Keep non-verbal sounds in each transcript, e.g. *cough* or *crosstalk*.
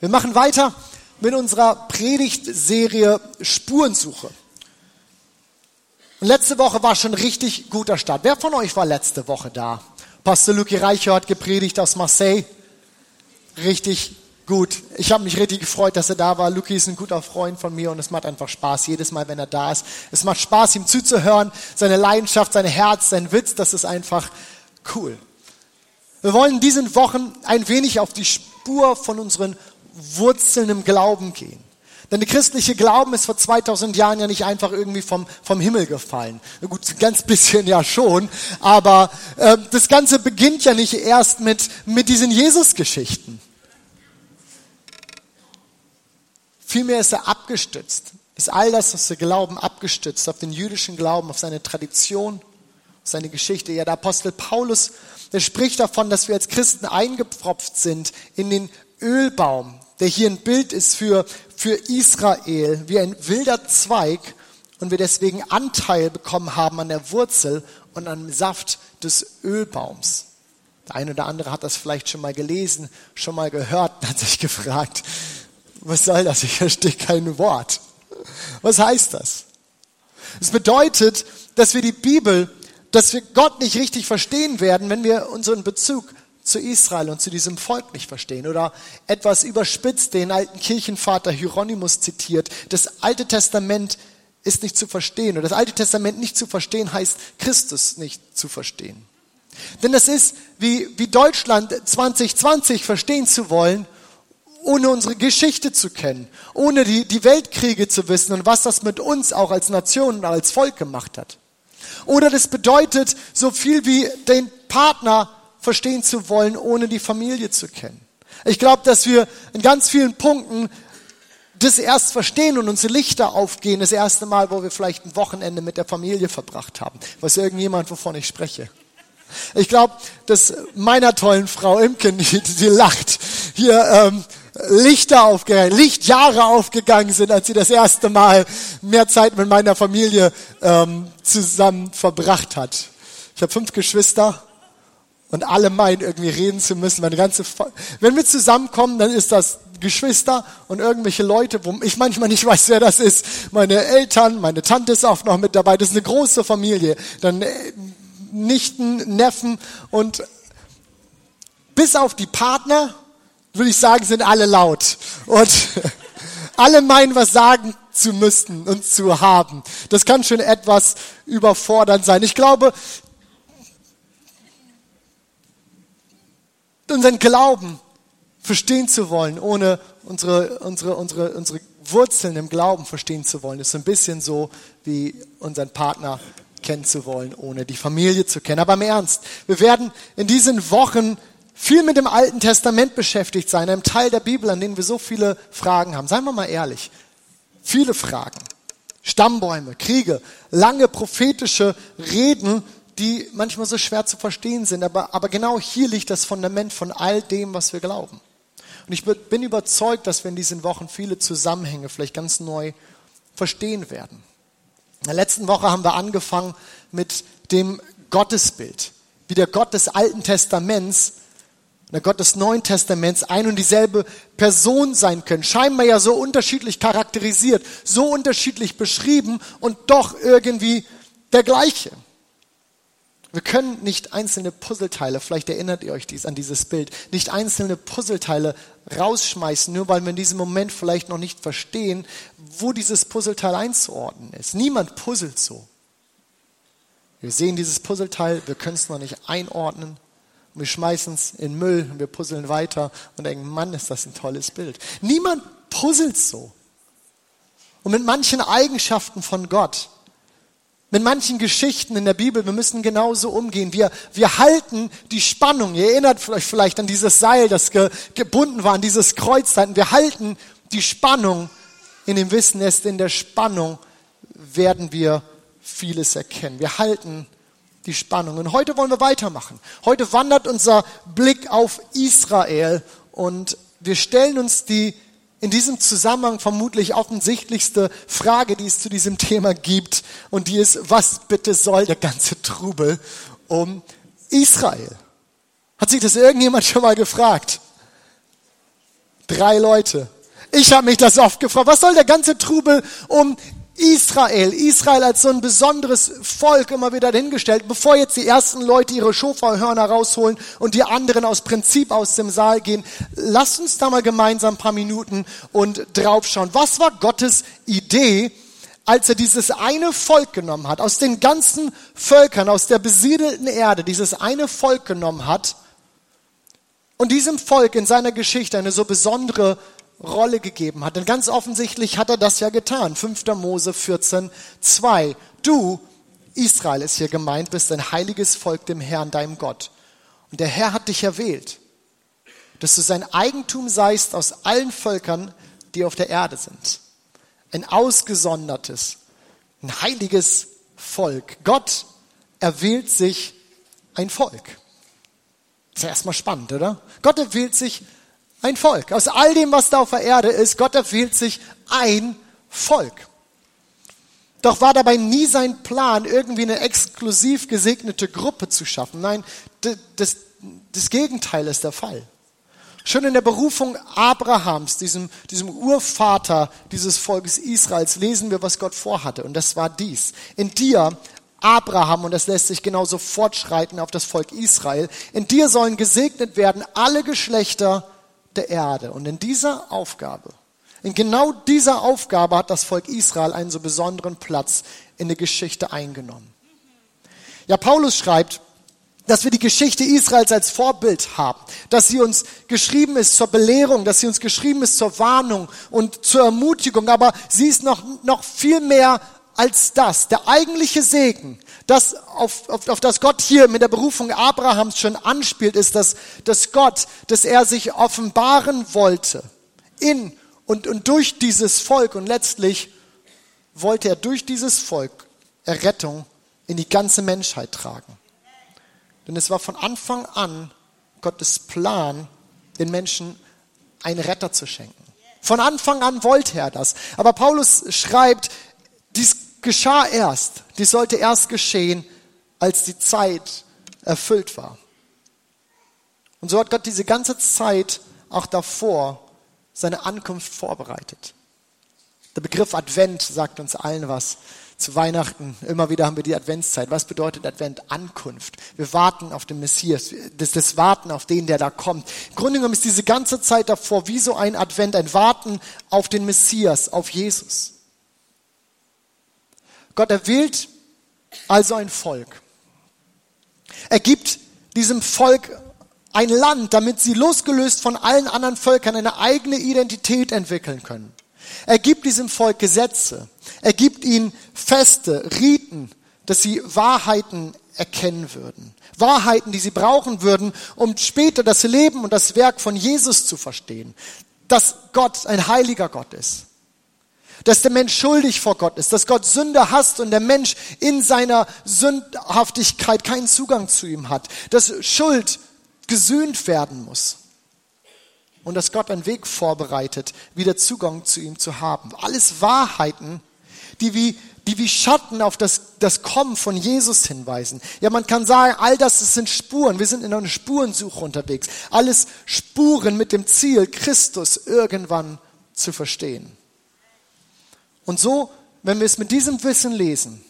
Wir machen weiter mit unserer Predigtserie Spurensuche. Und letzte Woche war schon richtig guter Start. Wer von euch war letzte Woche da? Pastor Luki Reicher hat gepredigt aus Marseille. Richtig gut. Ich habe mich richtig gefreut, dass er da war. Luki ist ein guter Freund von mir und es macht einfach Spaß, jedes Mal, wenn er da ist. Es macht Spaß, ihm zuzuhören. Seine Leidenschaft, sein Herz, sein Witz, das ist einfach cool. Wir wollen in diesen Wochen ein wenig auf die Spur von unseren Wurzeln im Glauben gehen. Denn der christliche Glauben ist vor 2000 Jahren ja nicht einfach irgendwie vom, vom Himmel gefallen. Na gut, ein ganz bisschen ja schon, aber äh, das Ganze beginnt ja nicht erst mit, mit diesen Jesus-Geschichten. Vielmehr ist er abgestützt, ist all das, was wir glauben, abgestützt auf den jüdischen Glauben, auf seine Tradition, seine Geschichte. Ja, der Apostel Paulus, der spricht davon, dass wir als Christen eingepfropft sind in den Ölbaum, der hier ein Bild ist für, für Israel, wie ein wilder Zweig und wir deswegen Anteil bekommen haben an der Wurzel und am Saft des Ölbaums. Der eine oder andere hat das vielleicht schon mal gelesen, schon mal gehört und hat sich gefragt, was soll das? Ich verstehe kein Wort. Was heißt das? Es bedeutet, dass wir die Bibel, dass wir Gott nicht richtig verstehen werden, wenn wir unseren Bezug zu Israel und zu diesem Volk nicht verstehen. Oder etwas überspitzt den alten Kirchenvater Hieronymus zitiert, das Alte Testament ist nicht zu verstehen. Oder das Alte Testament nicht zu verstehen heißt, Christus nicht zu verstehen. Denn das ist wie, wie Deutschland 2020 verstehen zu wollen, ohne unsere Geschichte zu kennen, ohne die, die Weltkriege zu wissen und was das mit uns auch als Nation und als Volk gemacht hat. Oder das bedeutet so viel wie den Partner verstehen zu wollen, ohne die Familie zu kennen. Ich glaube, dass wir in ganz vielen Punkten das erst verstehen und unsere Lichter aufgehen, das erste Mal, wo wir vielleicht ein Wochenende mit der Familie verbracht haben. Weiß irgendjemand, wovon ich spreche? Ich glaube, dass meiner tollen Frau Imken, *laughs* die, die lacht, hier ähm, Lichter aufgegangen, Lichtjahre aufgegangen sind, als sie das erste Mal mehr Zeit mit meiner Familie ähm, zusammen verbracht hat. Ich habe fünf Geschwister und alle meinen, irgendwie reden zu müssen. Meine ganze, wenn wir zusammenkommen, dann ist das Geschwister und irgendwelche Leute, wo ich manchmal nicht weiß, wer das ist. Meine Eltern, meine Tante ist auch noch mit dabei. Das ist eine große Familie. Dann äh, Nichten, Neffen und bis auf die Partner, würde ich sagen, sind alle laut. Und *laughs* alle meinen, was sagen zu müssen und zu haben. Das kann schon etwas überfordernd sein. Ich glaube, unseren Glauben verstehen zu wollen, ohne unsere, unsere, unsere, unsere Wurzeln im Glauben verstehen zu wollen, ist so ein bisschen so wie unseren Partner kennen zu wollen, ohne die Familie zu kennen. Aber im Ernst, wir werden in diesen Wochen viel mit dem Alten Testament beschäftigt sein, einem Teil der Bibel, an dem wir so viele Fragen haben. Seien wir mal ehrlich, viele Fragen. Stammbäume, Kriege, lange prophetische Reden, die manchmal so schwer zu verstehen sind. Aber, aber genau hier liegt das Fundament von all dem, was wir glauben. Und ich bin überzeugt, dass wir in diesen Wochen viele Zusammenhänge vielleicht ganz neu verstehen werden. In der letzten Woche haben wir angefangen mit dem Gottesbild, wie der Gott des Alten Testaments der Gott des Neuen Testaments ein und dieselbe Person sein können. Scheinbar ja so unterschiedlich charakterisiert, so unterschiedlich beschrieben und doch irgendwie der gleiche. Wir können nicht einzelne Puzzleteile, vielleicht erinnert ihr euch dies, an dieses Bild, nicht einzelne Puzzleteile rausschmeißen, nur weil wir in diesem Moment vielleicht noch nicht verstehen, wo dieses Puzzleteil einzuordnen ist. Niemand puzzelt so. Wir sehen dieses Puzzleteil, wir können es noch nicht einordnen. Wir schmeißen es in Müll und wir puzzeln weiter und denken, Mann, ist das ein tolles Bild. Niemand puzzelt so. Und mit manchen Eigenschaften von Gott mit manchen Geschichten in der Bibel, wir müssen genauso umgehen. Wir, wir halten die Spannung. Ihr erinnert euch vielleicht an dieses Seil, das ge, gebunden war, an dieses Kreuz. Wir halten die Spannung in dem Wissen, erst in der Spannung werden wir vieles erkennen. Wir halten die Spannung. Und heute wollen wir weitermachen. Heute wandert unser Blick auf Israel und wir stellen uns die in diesem Zusammenhang vermutlich offensichtlichste Frage, die es zu diesem Thema gibt. Und die ist, was bitte soll der ganze Trubel um Israel? Hat sich das irgendjemand schon mal gefragt? Drei Leute. Ich habe mich das oft gefragt. Was soll der ganze Trubel um Israel, Israel als so ein besonderes Volk immer wieder hingestellt, bevor jetzt die ersten Leute ihre Schofahörner rausholen und die anderen aus Prinzip aus dem Saal gehen. Lasst uns da mal gemeinsam ein paar Minuten und draufschauen. Was war Gottes Idee, als er dieses eine Volk genommen hat, aus den ganzen Völkern, aus der besiedelten Erde, dieses eine Volk genommen hat und diesem Volk in seiner Geschichte eine so besondere Rolle gegeben hat. Denn ganz offensichtlich hat er das ja getan. 5. Mose 14, 2. Du, Israel ist hier gemeint, bist ein heiliges Volk dem Herrn, deinem Gott. Und der Herr hat dich erwählt, dass du sein Eigentum seist aus allen Völkern, die auf der Erde sind. Ein ausgesondertes, ein heiliges Volk. Gott erwählt sich ein Volk. ist ja erstmal spannend, oder? Gott erwählt sich ein Volk. Aus all dem, was da auf der Erde ist, Gott erwählt sich ein Volk. Doch war dabei nie sein Plan, irgendwie eine exklusiv gesegnete Gruppe zu schaffen. Nein, das, das Gegenteil ist der Fall. Schon in der Berufung Abrahams, diesem, diesem Urvater dieses Volkes Israels, lesen wir, was Gott vorhatte. Und das war dies. In dir, Abraham, und das lässt sich genauso fortschreiten auf das Volk Israel, in dir sollen gesegnet werden alle Geschlechter der Erde. Und in dieser Aufgabe, in genau dieser Aufgabe hat das Volk Israel einen so besonderen Platz in der Geschichte eingenommen. Ja, Paulus schreibt, dass wir die Geschichte Israels als Vorbild haben, dass sie uns geschrieben ist zur Belehrung, dass sie uns geschrieben ist zur Warnung und zur Ermutigung, aber sie ist noch, noch viel mehr als das. Der eigentliche Segen, das, auf, auf, auf das Gott hier mit der Berufung Abrahams schon anspielt, ist, dass, dass Gott, dass er sich offenbaren wollte in und, und durch dieses Volk und letztlich wollte er durch dieses Volk Errettung in die ganze Menschheit tragen. Denn es war von Anfang an Gottes Plan, den Menschen einen Retter zu schenken. Von Anfang an wollte er das. Aber Paulus schreibt, dies geschah erst, dies sollte erst geschehen, als die Zeit erfüllt war. Und so hat Gott diese ganze Zeit auch davor seine Ankunft vorbereitet. Der Begriff Advent sagt uns allen was. Zu Weihnachten, immer wieder haben wir die Adventszeit. Was bedeutet Advent? Ankunft. Wir warten auf den Messias. Das, das Warten auf den, der da kommt. Im Grunde genommen ist diese ganze Zeit davor wie so ein Advent, ein Warten auf den Messias, auf Jesus. Gott erwählt also ein Volk. Er gibt diesem Volk ein Land, damit sie losgelöst von allen anderen Völkern eine eigene Identität entwickeln können. Er gibt diesem Volk Gesetze. Er gibt ihnen Feste, Riten, dass sie Wahrheiten erkennen würden. Wahrheiten, die sie brauchen würden, um später das Leben und das Werk von Jesus zu verstehen. Dass Gott ein heiliger Gott ist dass der Mensch schuldig vor Gott ist, dass Gott Sünde hasst und der Mensch in seiner Sündhaftigkeit keinen Zugang zu ihm hat, dass Schuld gesühnt werden muss und dass Gott einen Weg vorbereitet, wieder Zugang zu ihm zu haben. Alles Wahrheiten, die wie, die wie Schatten auf das, das Kommen von Jesus hinweisen. Ja, man kann sagen, all das, das sind Spuren. Wir sind in einer Spurensuche unterwegs. Alles Spuren mit dem Ziel, Christus irgendwann zu verstehen. Und so, wenn wir es mit diesem Wissen lesen,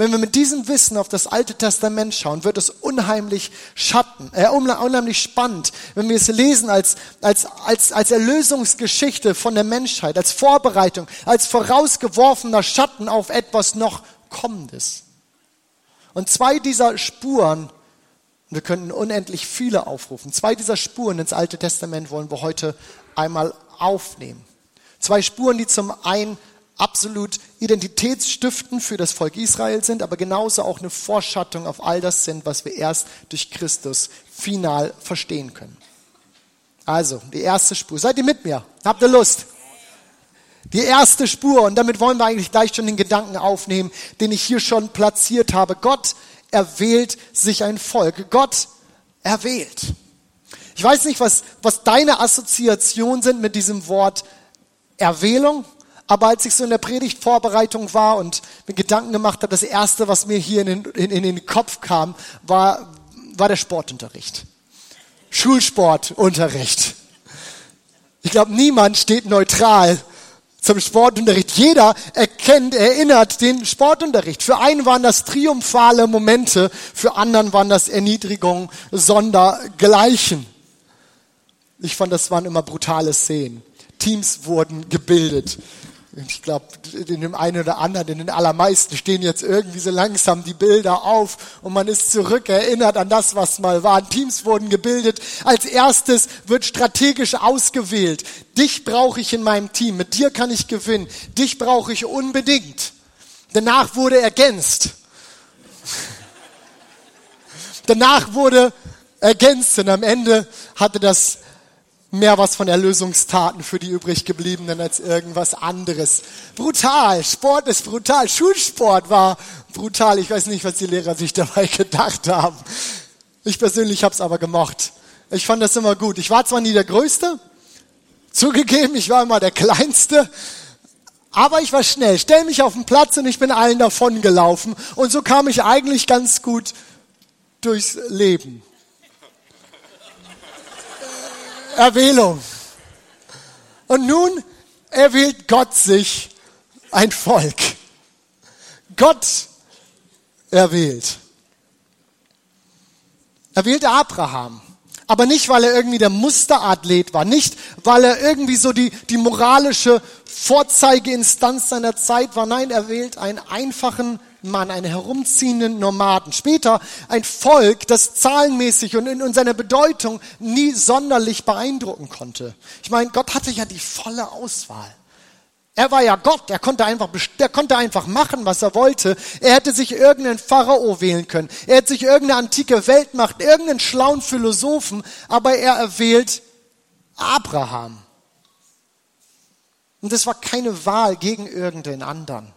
wenn wir mit diesem Wissen auf das Alte Testament schauen, wird es unheimlich Schatten, äh, unheimlich spannend, wenn wir es lesen als, als, als, als Erlösungsgeschichte von der Menschheit, als Vorbereitung, als vorausgeworfener Schatten auf etwas noch Kommendes. Und zwei dieser Spuren, wir könnten unendlich viele aufrufen, zwei dieser Spuren ins Alte Testament wollen wir heute einmal aufnehmen. Zwei Spuren, die zum einen absolut identitätsstiftend für das Volk Israel sind, aber genauso auch eine Vorschattung auf all das sind, was wir erst durch Christus final verstehen können. Also, die erste Spur. Seid ihr mit mir? Habt ihr Lust? Die erste Spur, und damit wollen wir eigentlich gleich schon den Gedanken aufnehmen, den ich hier schon platziert habe. Gott erwählt sich ein Volk. Gott erwählt. Ich weiß nicht, was, was deine Assoziationen sind mit diesem Wort Erwählung. Aber als ich so in der Predigtvorbereitung war und mir Gedanken gemacht habe, das Erste, was mir hier in den, in, in den Kopf kam, war, war der Sportunterricht. Schulsportunterricht. Ich glaube, niemand steht neutral zum Sportunterricht. Jeder erkennt, erinnert den Sportunterricht. Für einen waren das triumphale Momente, für anderen waren das Erniedrigungen sondergleichen. Ich fand, das waren immer brutale Szenen. Teams wurden gebildet. Ich glaube, in dem einen oder anderen, in den allermeisten stehen jetzt irgendwie so langsam die Bilder auf und man ist zurückerinnert an das, was mal war. Teams wurden gebildet. Als erstes wird strategisch ausgewählt. Dich brauche ich in meinem Team. Mit dir kann ich gewinnen. Dich brauche ich unbedingt. Danach wurde ergänzt. *laughs* Danach wurde ergänzt und am Ende hatte das mehr was von Erlösungstaten für die übrig gebliebenen als irgendwas anderes. Brutal, Sport ist brutal, Schulsport war brutal. Ich weiß nicht, was die Lehrer sich *laughs* dabei gedacht haben. Ich persönlich habe es aber gemocht. Ich fand das immer gut. Ich war zwar nie der Größte, zugegeben, ich war immer der Kleinste, aber ich war schnell. Stell mich auf den Platz und ich bin allen davon gelaufen. Und so kam ich eigentlich ganz gut durchs Leben. Erwählung. Und nun erwählt Gott sich ein Volk. Gott erwählt. Er wählte Abraham. Aber nicht, weil er irgendwie der Musterathlet war. Nicht, weil er irgendwie so die, die moralische Vorzeigeinstanz seiner Zeit war. Nein, er wählt einen einfachen Mann, einen herumziehenden Nomaden. Später ein Volk, das zahlenmäßig und in seiner Bedeutung nie sonderlich beeindrucken konnte. Ich meine, Gott hatte ja die volle Auswahl. Er war ja Gott, er konnte einfach, er konnte einfach machen, was er wollte. Er hätte sich irgendeinen Pharao wählen können. Er hätte sich irgendeine antike Weltmacht, irgendeinen schlauen Philosophen, aber er erwählt Abraham. Und das war keine Wahl gegen irgendeinen anderen.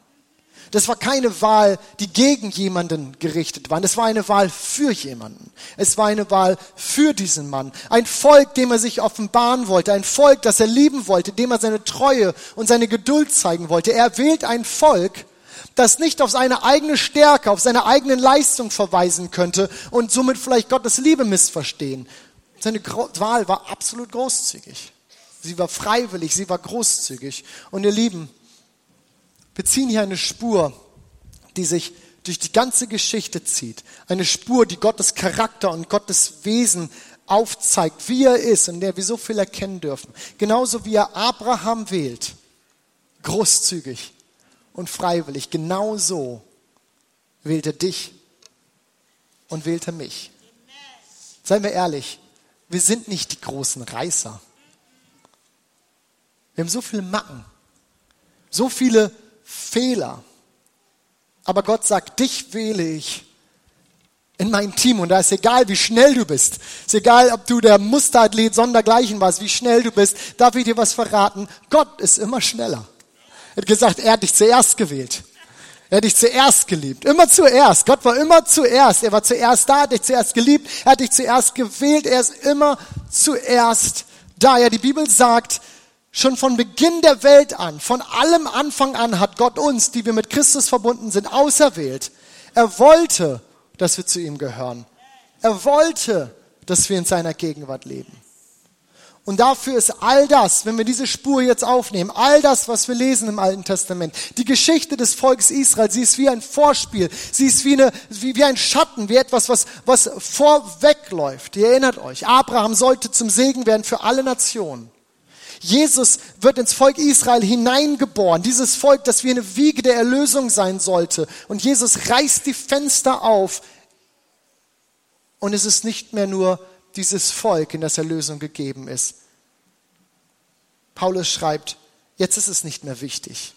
Das war keine Wahl, die gegen jemanden gerichtet war. Das war eine Wahl für jemanden. Es war eine Wahl für diesen Mann. Ein Volk, dem er sich offenbaren wollte. Ein Volk, das er lieben wollte, dem er seine Treue und seine Geduld zeigen wollte. Er wählt ein Volk, das nicht auf seine eigene Stärke, auf seine eigenen Leistung verweisen könnte und somit vielleicht Gottes Liebe missverstehen. Seine Wahl war absolut großzügig. Sie war freiwillig, sie war großzügig. Und ihr Lieben, wir ziehen hier eine Spur, die sich durch die ganze Geschichte zieht. Eine Spur, die Gottes Charakter und Gottes Wesen aufzeigt, wie er ist, in der wir so viel erkennen dürfen. Genauso wie er Abraham wählt, großzügig und freiwillig, genauso wählt er dich und wählt er mich. Seien wir ehrlich, wir sind nicht die großen Reißer. Wir haben so viele Macken, so viele Fehler. Aber Gott sagt, dich wähle ich in mein Team und da ist egal, wie schnell du bist. Ist egal, ob du der Musterathlet sondergleichen warst, wie schnell du bist. Darf ich dir was verraten? Gott ist immer schneller. Er hat gesagt, er hat dich zuerst gewählt. Er hat dich zuerst geliebt. Immer zuerst. Gott war immer zuerst. Er war zuerst da, hat dich zuerst geliebt. Er hat dich zuerst gewählt. Er ist immer zuerst da. Ja, die Bibel sagt, Schon von Beginn der Welt an, von allem Anfang an hat Gott uns, die wir mit Christus verbunden sind, auserwählt. Er wollte, dass wir zu ihm gehören. Er wollte, dass wir in seiner Gegenwart leben. Und dafür ist all das, wenn wir diese Spur jetzt aufnehmen, all das, was wir lesen im Alten Testament, die Geschichte des Volkes Israel, sie ist wie ein Vorspiel, sie ist wie, eine, wie, wie ein Schatten, wie etwas, was, was vorwegläuft. Ihr erinnert euch, Abraham sollte zum Segen werden für alle Nationen. Jesus wird ins Volk Israel hineingeboren, dieses Volk, das wie eine Wiege der Erlösung sein sollte. Und Jesus reißt die Fenster auf und es ist nicht mehr nur dieses Volk, in das Erlösung gegeben ist. Paulus schreibt, jetzt ist es nicht mehr wichtig,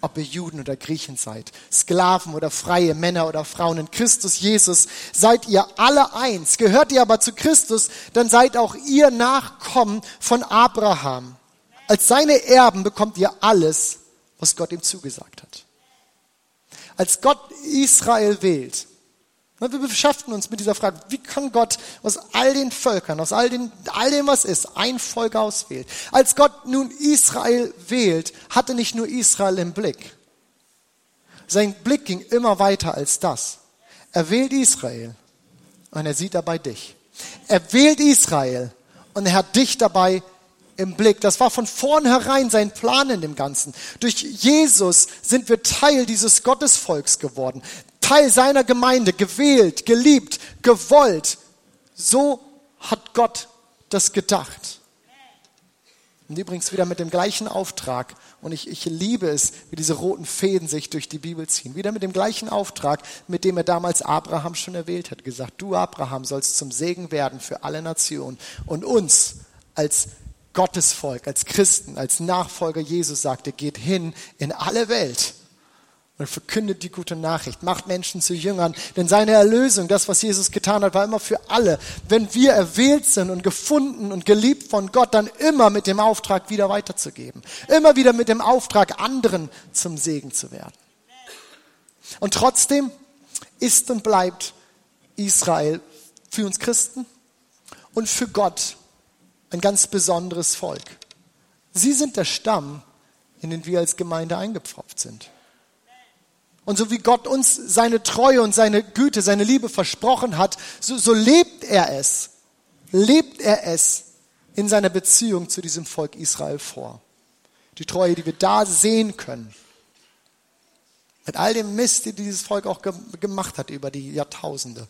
ob ihr Juden oder Griechen seid, Sklaven oder Freie, Männer oder Frauen in Christus Jesus, seid ihr alle eins. Gehört ihr aber zu Christus, dann seid auch ihr Nachkommen von Abraham als seine Erben bekommt ihr alles, was Gott ihm zugesagt hat. Als Gott Israel wählt, wir beschäftigen uns mit dieser Frage, wie kann Gott aus all den Völkern, aus all, den, all dem, was ist, ein Volk auswählen? Als Gott nun Israel wählt, hatte nicht nur Israel im Blick. Sein Blick ging immer weiter als das. Er wählt Israel und er sieht dabei dich. Er wählt Israel und er hat dich dabei im Blick. Das war von vornherein sein Plan in dem Ganzen. Durch Jesus sind wir Teil dieses Gottesvolks geworden. Teil seiner Gemeinde, gewählt, geliebt, gewollt. So hat Gott das gedacht. Und übrigens wieder mit dem gleichen Auftrag. Und ich, ich liebe es, wie diese roten Fäden sich durch die Bibel ziehen. Wieder mit dem gleichen Auftrag, mit dem er damals Abraham schon erwählt hat. Gesagt, du Abraham sollst zum Segen werden für alle Nationen. Und uns als Gottesvolk, als Christen, als Nachfolger Jesus sagte, geht hin in alle Welt und verkündet die gute Nachricht, macht Menschen zu Jüngern, denn seine Erlösung, das, was Jesus getan hat, war immer für alle. Wenn wir erwählt sind und gefunden und geliebt von Gott, dann immer mit dem Auftrag wieder weiterzugeben, immer wieder mit dem Auftrag, anderen zum Segen zu werden. Und trotzdem ist und bleibt Israel für uns Christen und für Gott ein ganz besonderes Volk. Sie sind der Stamm, in den wir als Gemeinde eingepfropft sind. Und so wie Gott uns seine Treue und seine Güte, seine Liebe versprochen hat, so, so lebt er es, lebt er es in seiner Beziehung zu diesem Volk Israel vor. Die Treue, die wir da sehen können. Mit all dem Mist, die dieses Volk auch gemacht hat über die Jahrtausende.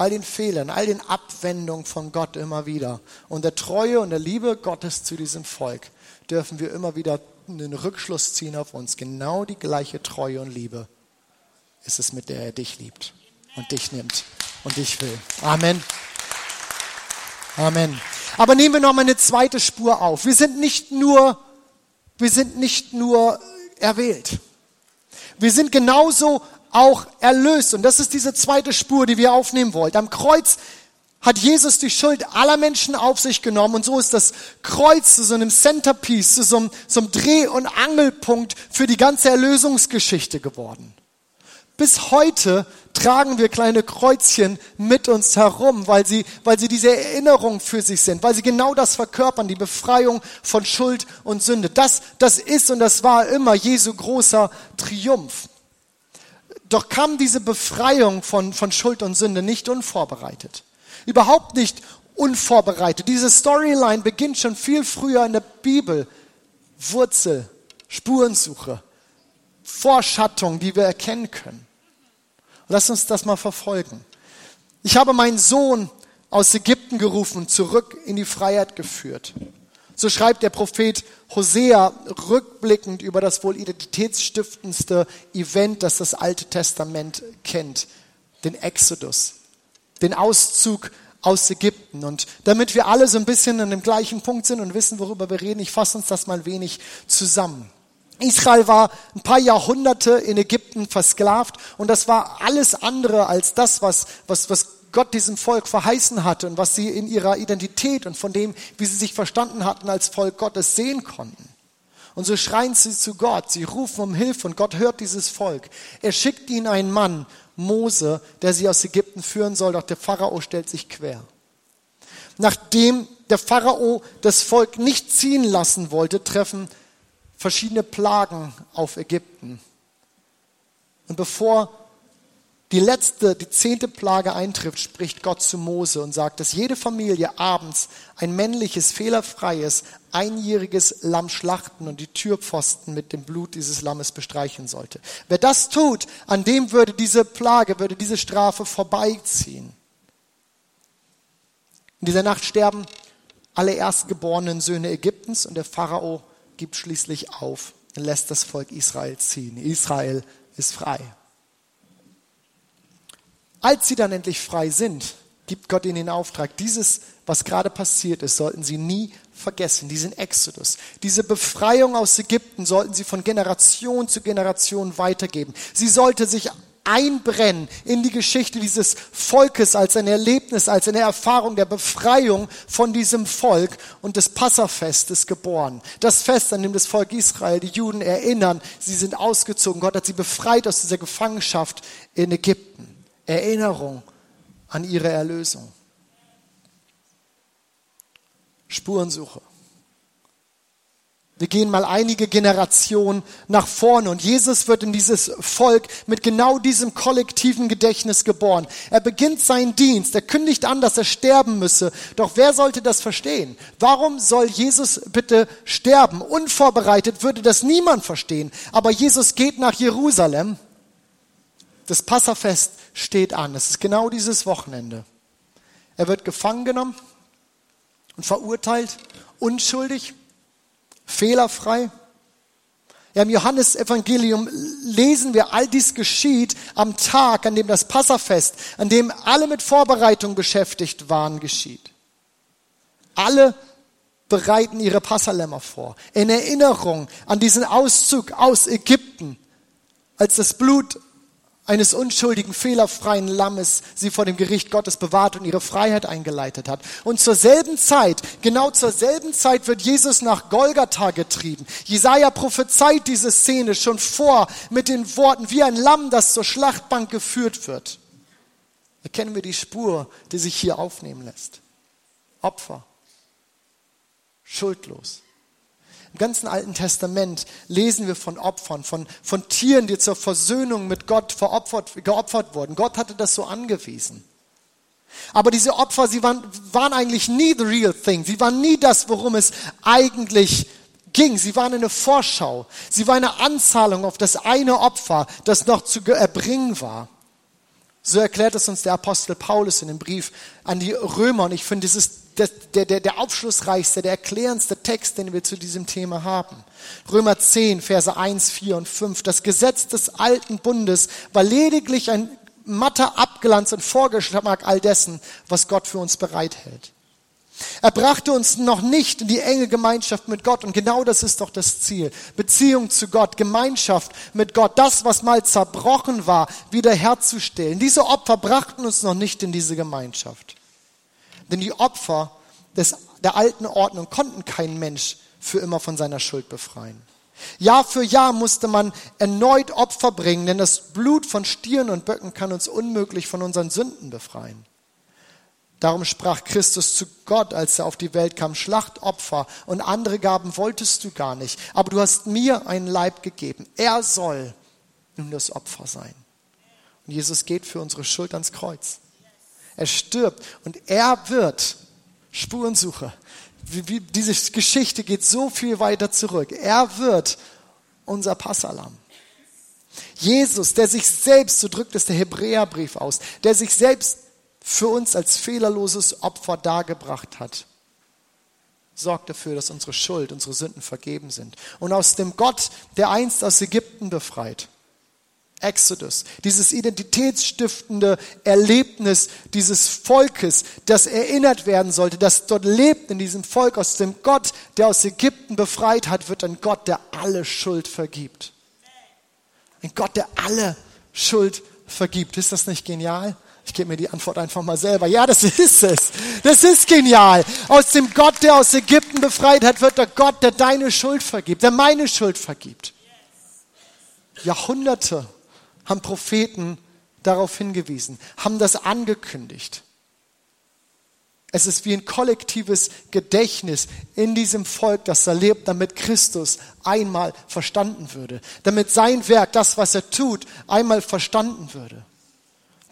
All den Fehlern, all den Abwendungen von Gott immer wieder. Und der Treue und der Liebe Gottes zu diesem Volk dürfen wir immer wieder einen Rückschluss ziehen auf uns. Genau die gleiche Treue und Liebe ist es, mit der er dich liebt und dich nimmt und dich will. Amen. Amen. Aber nehmen wir noch mal eine zweite Spur auf. Wir sind nicht nur, wir sind nicht nur erwählt. Wir sind genauso auch erlöst. Und das ist diese zweite Spur, die wir aufnehmen wollen. Am Kreuz hat Jesus die Schuld aller Menschen auf sich genommen und so ist das Kreuz zu so einem Centerpiece, zu so einem, so einem Dreh- und Angelpunkt für die ganze Erlösungsgeschichte geworden. Bis heute tragen wir kleine Kreuzchen mit uns herum, weil sie, weil sie diese Erinnerung für sich sind, weil sie genau das verkörpern, die Befreiung von Schuld und Sünde. Das, das ist und das war immer Jesu großer Triumph. Doch kam diese Befreiung von, von Schuld und Sünde nicht unvorbereitet. Überhaupt nicht unvorbereitet. Diese Storyline beginnt schon viel früher in der Bibel. Wurzel, Spurensuche, Vorschattung, die wir erkennen können. Lass uns das mal verfolgen. Ich habe meinen Sohn aus Ägypten gerufen und zurück in die Freiheit geführt. So schreibt der Prophet Hosea rückblickend über das wohl identitätsstiftendste Event, das das Alte Testament kennt, den Exodus, den Auszug aus Ägypten. Und damit wir alle so ein bisschen an dem gleichen Punkt sind und wissen, worüber wir reden, ich fasse uns das mal wenig zusammen. Israel war ein paar Jahrhunderte in Ägypten versklavt und das war alles andere als das, was, was, was Gott diesem Volk verheißen hatte und was sie in ihrer Identität und von dem, wie sie sich verstanden hatten als Volk Gottes sehen konnten. Und so schreien sie zu Gott, sie rufen um Hilfe und Gott hört dieses Volk. Er schickt ihnen einen Mann, Mose, der sie aus Ägypten führen soll, doch der Pharao stellt sich quer. Nachdem der Pharao das Volk nicht ziehen lassen wollte, treffen verschiedene Plagen auf Ägypten. Und bevor die letzte, die zehnte Plage eintrifft, spricht Gott zu Mose und sagt, dass jede Familie abends ein männliches, fehlerfreies, einjähriges Lamm schlachten und die Türpfosten mit dem Blut dieses Lammes bestreichen sollte. Wer das tut, an dem würde diese Plage, würde diese Strafe vorbeiziehen. In dieser Nacht sterben alle erstgeborenen Söhne Ägyptens und der Pharao gibt schließlich auf und lässt das Volk Israel ziehen. Israel ist frei. Als sie dann endlich frei sind, gibt Gott ihnen den Auftrag, dieses, was gerade passiert ist, sollten sie nie vergessen, diesen Exodus. Diese Befreiung aus Ägypten sollten sie von Generation zu Generation weitergeben. Sie sollte sich einbrennen in die Geschichte dieses Volkes als ein Erlebnis, als eine Erfahrung der Befreiung von diesem Volk und des Passafestes geboren. Das Fest, an dem das Volk Israel, die Juden erinnern, sie sind ausgezogen. Gott hat sie befreit aus dieser Gefangenschaft in Ägypten. Erinnerung an ihre Erlösung. Spurensuche. Wir gehen mal einige Generationen nach vorne und Jesus wird in dieses Volk mit genau diesem kollektiven Gedächtnis geboren. Er beginnt seinen Dienst, er kündigt an, dass er sterben müsse. Doch wer sollte das verstehen? Warum soll Jesus bitte sterben? Unvorbereitet würde das niemand verstehen. Aber Jesus geht nach Jerusalem. Das Passafest steht an. Es ist genau dieses Wochenende. Er wird gefangen genommen und verurteilt, unschuldig fehlerfrei. Ja, Im Johannesevangelium lesen wir, all dies geschieht am Tag, an dem das Passafest, an dem alle mit Vorbereitung beschäftigt waren, geschieht. Alle bereiten ihre Passalämmer vor. In Erinnerung an diesen Auszug aus Ägypten, als das Blut eines unschuldigen, fehlerfreien Lammes sie vor dem Gericht Gottes bewahrt und ihre Freiheit eingeleitet hat. Und zur selben Zeit, genau zur selben Zeit wird Jesus nach Golgatha getrieben. Jesaja prophezeit diese Szene schon vor mit den Worten, wie ein Lamm, das zur Schlachtbank geführt wird. Erkennen wir die Spur, die sich hier aufnehmen lässt. Opfer. Schuldlos. Ganzen Alten Testament lesen wir von Opfern, von, von Tieren, die zur Versöhnung mit Gott veropfert, geopfert wurden. Gott hatte das so angewiesen. Aber diese Opfer, sie waren, waren eigentlich nie the real thing. Sie waren nie das, worum es eigentlich ging. Sie waren eine Vorschau. Sie war eine Anzahlung auf das eine Opfer, das noch zu erbringen war. So erklärt es uns der Apostel Paulus in dem Brief an die Römer. Und ich finde, das der, der, der aufschlussreichste, der erklärendste Text, den wir zu diesem Thema haben. Römer 10, Verse 1, 4 und 5. Das Gesetz des alten Bundes war lediglich ein matter Abglanz und Vorgeschmack all dessen, was Gott für uns bereithält. Er brachte uns noch nicht in die enge Gemeinschaft mit Gott und genau das ist doch das Ziel. Beziehung zu Gott, Gemeinschaft mit Gott, das, was mal zerbrochen war, wiederherzustellen. Diese Opfer brachten uns noch nicht in diese Gemeinschaft. Denn die Opfer des, der alten Ordnung konnten kein Mensch für immer von seiner Schuld befreien. Jahr für Jahr musste man erneut Opfer bringen, denn das Blut von Stieren und Böcken kann uns unmöglich von unseren Sünden befreien. Darum sprach Christus zu Gott, als er auf die Welt kam, Schlachtopfer und andere Gaben wolltest du gar nicht, aber du hast mir einen Leib gegeben. Er soll nun das Opfer sein. Und Jesus geht für unsere Schuld ans Kreuz. Er stirbt und er wird Spurensuche. Wie, diese Geschichte geht so viel weiter zurück. Er wird unser Passalam. Jesus, der sich selbst, so drückt es der Hebräerbrief aus, der sich selbst für uns als fehlerloses Opfer dargebracht hat, sorgt dafür, dass unsere Schuld, unsere Sünden vergeben sind. Und aus dem Gott, der einst aus Ägypten befreit, Exodus, dieses identitätsstiftende Erlebnis dieses Volkes, das erinnert werden sollte, das dort lebt in diesem Volk, aus dem Gott, der aus Ägypten befreit hat, wird ein Gott, der alle Schuld vergibt. Ein Gott, der alle Schuld vergibt. Ist das nicht genial? Ich gebe mir die Antwort einfach mal selber. Ja, das ist es. Das ist genial. Aus dem Gott, der aus Ägypten befreit hat, wird der Gott, der deine Schuld vergibt, der meine Schuld vergibt. Jahrhunderte haben Propheten darauf hingewiesen, haben das angekündigt. Es ist wie ein kollektives Gedächtnis in diesem Volk, das da lebt, damit Christus einmal verstanden würde, damit sein Werk, das, was er tut, einmal verstanden würde.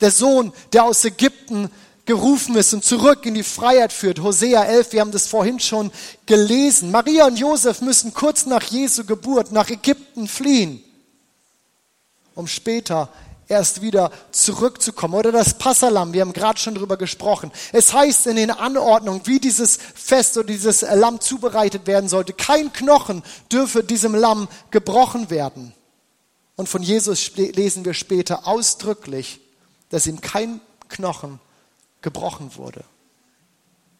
Der Sohn, der aus Ägypten gerufen ist und zurück in die Freiheit führt. Hosea 11, wir haben das vorhin schon gelesen. Maria und Josef müssen kurz nach Jesu Geburt nach Ägypten fliehen um später erst wieder zurückzukommen. Oder das Passalam, wir haben gerade schon drüber gesprochen. Es heißt in den Anordnungen, wie dieses Fest oder dieses Lamm zubereitet werden sollte, kein Knochen dürfe diesem Lamm gebrochen werden. Und von Jesus lesen wir später ausdrücklich, dass ihm kein Knochen gebrochen wurde.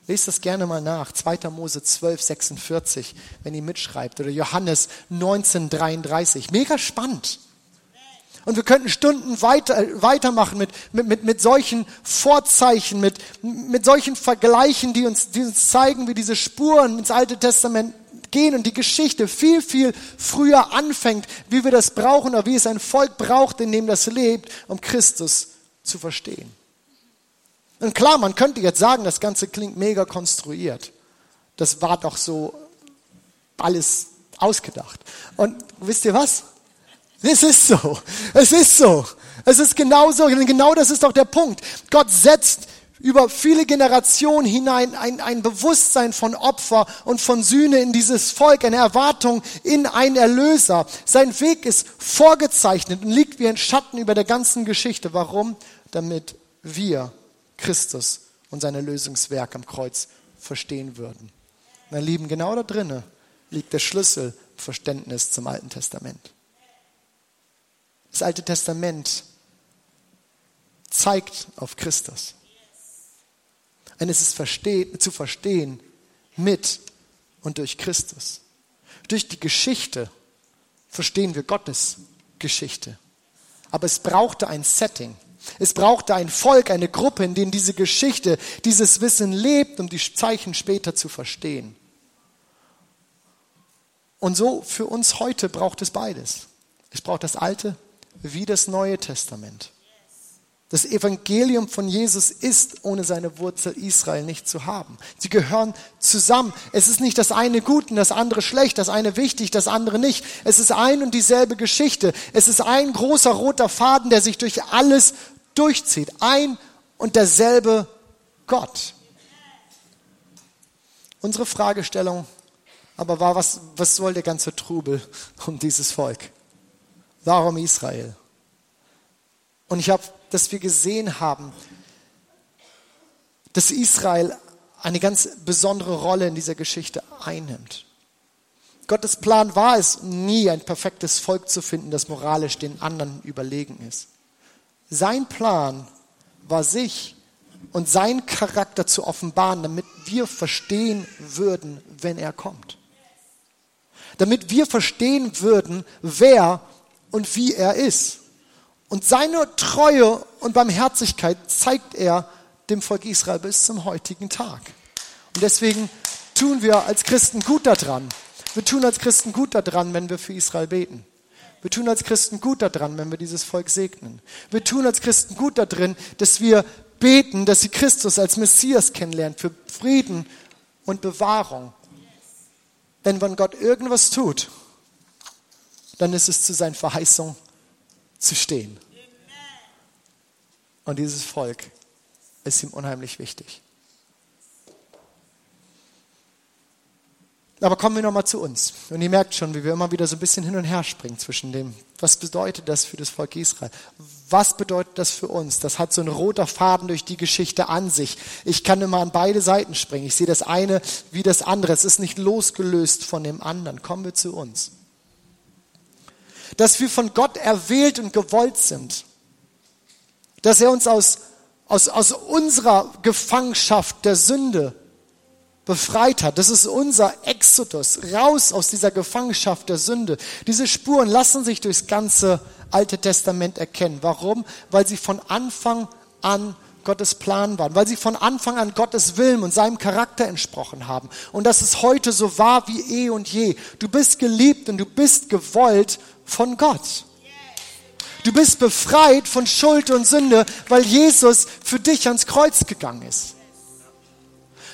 Lest das gerne mal nach. 2. Mose 12, 46, wenn ihr mitschreibt. Oder Johannes 19, 33. Mega spannend. Und wir könnten Stunden weiter, weitermachen mit, mit, mit, mit solchen Vorzeichen, mit, mit solchen Vergleichen, die uns, die uns zeigen, wie diese Spuren ins Alte Testament gehen und die Geschichte viel, viel früher anfängt, wie wir das brauchen oder wie es ein Volk braucht, in dem das lebt, um Christus zu verstehen. Und klar, man könnte jetzt sagen, das Ganze klingt mega konstruiert. Das war doch so alles ausgedacht. Und wisst ihr was? Es ist so. Es ist so. Es ist genau so. Genau das ist doch der Punkt. Gott setzt über viele Generationen hinein ein, ein Bewusstsein von Opfer und von Sühne in dieses Volk, eine Erwartung in einen Erlöser. Sein Weg ist vorgezeichnet und liegt wie ein Schatten über der ganzen Geschichte. Warum? Damit wir Christus und sein Erlösungswerk am Kreuz verstehen würden. Meine Lieben, genau da drinnen liegt der Schlüssel Verständnis zum Alten Testament. Das Alte Testament zeigt auf Christus. Und es ist zu verstehen mit und durch Christus. Durch die Geschichte verstehen wir Gottes Geschichte. Aber es brauchte ein Setting. Es brauchte ein Volk, eine Gruppe, in denen diese Geschichte, dieses Wissen lebt, um die Zeichen später zu verstehen. Und so für uns heute braucht es beides. Es braucht das Alte wie das Neue Testament. Das Evangelium von Jesus ist ohne seine Wurzel Israel nicht zu haben. Sie gehören zusammen. Es ist nicht das eine gut und das andere schlecht, das eine wichtig, das andere nicht. Es ist ein und dieselbe Geschichte. Es ist ein großer roter Faden, der sich durch alles durchzieht. Ein und derselbe Gott. Unsere Fragestellung aber war, was, was soll der ganze Trubel um dieses Volk? Warum Israel? Und ich habe dass wir gesehen haben, dass Israel eine ganz besondere Rolle in dieser Geschichte einnimmt. Gottes Plan war es nie, ein perfektes Volk zu finden, das moralisch den anderen überlegen ist. Sein Plan war sich und seinen Charakter zu offenbaren, damit wir verstehen würden, wenn er kommt. Damit wir verstehen würden, wer und wie er ist. Und seine Treue und Barmherzigkeit zeigt er dem Volk Israel bis zum heutigen Tag. Und deswegen tun wir als Christen gut daran. Wir tun als Christen gut daran, wenn wir für Israel beten. Wir tun als Christen gut daran, wenn wir dieses Volk segnen. Wir tun als Christen gut darin, dass wir beten, dass sie Christus als Messias kennenlernen für Frieden und Bewahrung. Denn wenn Gott irgendwas tut, dann ist es zu seinen Verheißungen zu stehen. Und dieses Volk ist ihm unheimlich wichtig. Aber kommen wir nochmal zu uns. Und ihr merkt schon, wie wir immer wieder so ein bisschen hin und her springen zwischen dem, was bedeutet das für das Volk Israel? Was bedeutet das für uns? Das hat so ein roter Faden durch die Geschichte an sich. Ich kann immer an beide Seiten springen. Ich sehe das eine wie das andere. Es ist nicht losgelöst von dem anderen. Kommen wir zu uns dass wir von Gott erwählt und gewollt sind. Dass er uns aus, aus, aus unserer Gefangenschaft der Sünde befreit hat. Das ist unser Exodus, raus aus dieser Gefangenschaft der Sünde. Diese Spuren lassen sich durchs ganze Alte Testament erkennen. Warum? Weil sie von Anfang an Gottes Plan waren, weil sie von Anfang an Gottes Willen und seinem Charakter entsprochen haben. Und das ist heute so wahr wie eh und je. Du bist geliebt und du bist gewollt von Gott. Du bist befreit von Schuld und Sünde, weil Jesus für dich ans Kreuz gegangen ist.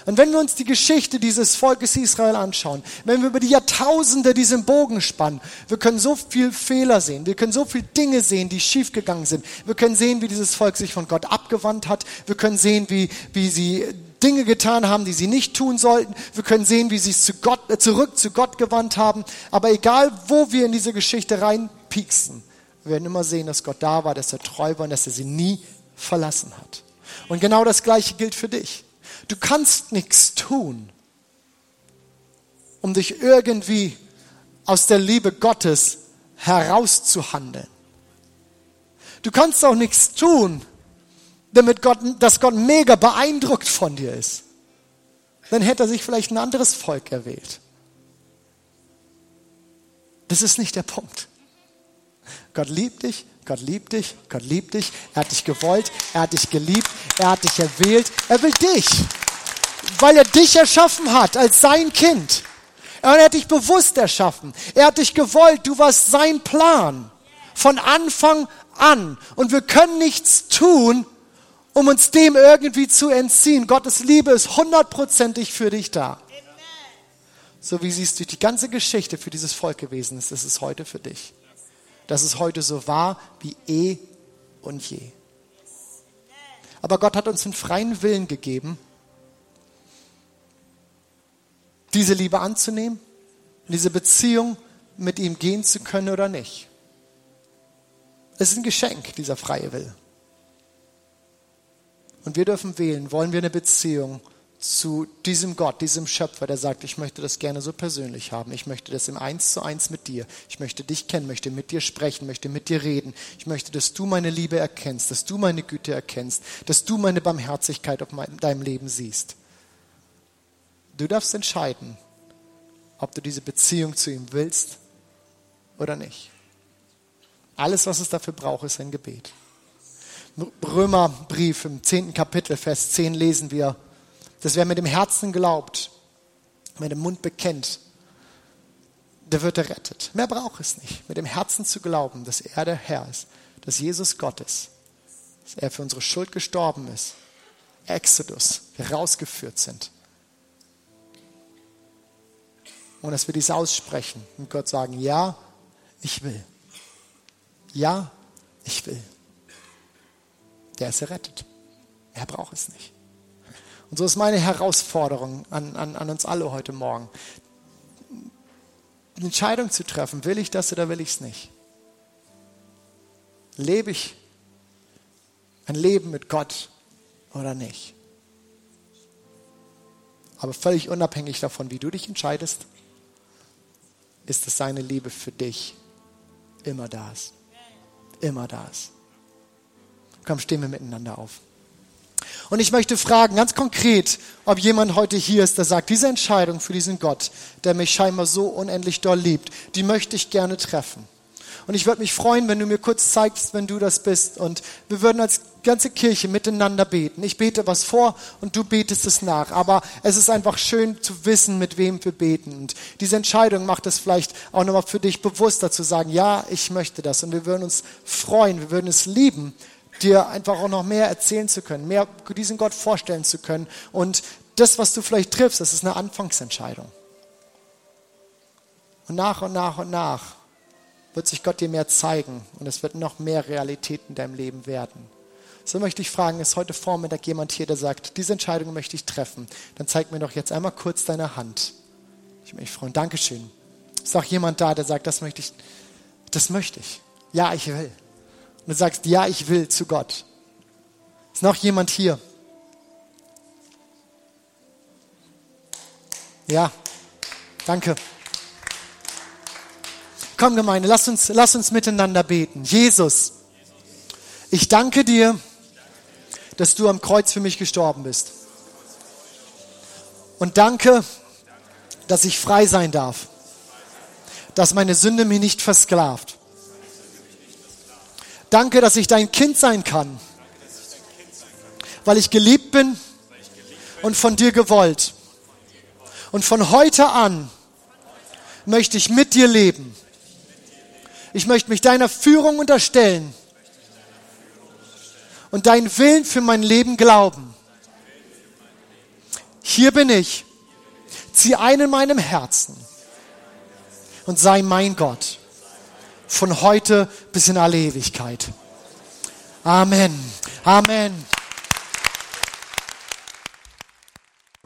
Und wenn wir uns die Geschichte dieses Volkes Israel anschauen, wenn wir über die Jahrtausende diesen Bogen spannen, wir können so viel Fehler sehen, wir können so viele Dinge sehen, die schiefgegangen sind. Wir können sehen, wie dieses Volk sich von Gott abgewandt hat. Wir können sehen, wie, wie sie Dinge getan haben, die sie nicht tun sollten. Wir können sehen, wie sie es zu Gott, äh, zurück zu Gott gewandt haben. Aber egal, wo wir in diese Geschichte reinpieksen, wir werden immer sehen, dass Gott da war, dass er treu war und dass er sie nie verlassen hat. Und genau das Gleiche gilt für dich. Du kannst nichts tun, um dich irgendwie aus der Liebe Gottes herauszuhandeln. Du kannst auch nichts tun, damit Gott, dass Gott mega beeindruckt von dir ist. Dann hätte er sich vielleicht ein anderes Volk erwählt. Das ist nicht der Punkt. Gott liebt dich, Gott liebt dich, Gott liebt dich, er hat dich gewollt, er hat dich geliebt, er hat dich erwählt, er will dich, weil er dich erschaffen hat als sein Kind. Er hat dich bewusst erschaffen, er hat dich gewollt, du warst sein Plan von Anfang an. Und wir können nichts tun, um uns dem irgendwie zu entziehen. Gottes Liebe ist hundertprozentig für dich da. so wie sie es durch die ganze Geschichte für dieses Volk gewesen ist, ist es heute für dich. Dass es heute so war wie eh und je. Aber Gott hat uns einen freien Willen gegeben, diese Liebe anzunehmen, diese Beziehung mit ihm gehen zu können oder nicht. Es ist ein Geschenk, dieser freie Wille. Und wir dürfen wählen, wollen wir eine Beziehung zu diesem Gott, diesem Schöpfer, der sagt, ich möchte das gerne so persönlich haben. Ich möchte das im Eins zu eins mit dir. Ich möchte dich kennen, möchte mit dir sprechen, möchte mit dir reden. Ich möchte, dass du meine Liebe erkennst, dass du meine Güte erkennst, dass du meine Barmherzigkeit auf deinem Leben siehst. Du darfst entscheiden, ob du diese Beziehung zu ihm willst oder nicht. Alles, was es dafür braucht, ist ein Gebet. Römerbrief im zehnten Kapitel, Vers 10 lesen wir, dass wer mit dem Herzen glaubt, mit dem Mund bekennt, der wird errettet. Mehr braucht es nicht. Mit dem Herzen zu glauben, dass er der Herr ist, dass Jesus Gott ist, dass er für unsere Schuld gestorben ist. Exodus, wir rausgeführt sind. Und dass wir dies aussprechen und Gott sagen, ja, ich will. Ja, ich will. Der ist errettet. Er braucht es nicht. Und so ist meine Herausforderung an, an, an uns alle heute Morgen. Eine Entscheidung zu treffen, will ich das oder will ich es nicht? Lebe ich ein Leben mit Gott oder nicht? Aber völlig unabhängig davon, wie du dich entscheidest, ist es seine Liebe für dich immer da. Immer da. Komm, stehen wir miteinander auf. Und ich möchte fragen, ganz konkret, ob jemand heute hier ist, der sagt, diese Entscheidung für diesen Gott, der mich scheinbar so unendlich doll liebt, die möchte ich gerne treffen. Und ich würde mich freuen, wenn du mir kurz zeigst, wenn du das bist. Und wir würden als ganze Kirche miteinander beten. Ich bete was vor und du betest es nach. Aber es ist einfach schön zu wissen, mit wem wir beten. Und diese Entscheidung macht es vielleicht auch nochmal für dich bewusster zu sagen, ja, ich möchte das. Und wir würden uns freuen, wir würden es lieben, dir einfach auch noch mehr erzählen zu können, mehr diesen Gott vorstellen zu können. Und das, was du vielleicht triffst, das ist eine Anfangsentscheidung. Und nach und nach und nach wird sich Gott dir mehr zeigen und es wird noch mehr Realität in deinem Leben werden. So möchte ich fragen, ist heute Vormittag jemand hier, der sagt, diese Entscheidung möchte ich treffen? Dann zeig mir doch jetzt einmal kurz deine Hand. Ich möchte mich freuen. Dankeschön. Ist auch jemand da, der sagt, das möchte ich, das möchte ich. Ja, ich will. Und du sagst, ja, ich will zu Gott. Ist noch jemand hier? Ja, danke. Komm, Gemeinde, lass uns, lass uns miteinander beten. Jesus, ich danke dir, dass du am Kreuz für mich gestorben bist. Und danke, dass ich frei sein darf, dass meine Sünde mich nicht versklavt. Danke, dass ich dein Kind sein kann, weil ich geliebt bin und von dir gewollt. Und von heute an möchte ich mit dir leben. Ich möchte mich deiner Führung unterstellen und deinen Willen für mein Leben glauben. Hier bin ich. Zieh ein in meinem Herzen und sei mein Gott von heute bis in alle Ewigkeit. Amen. Amen.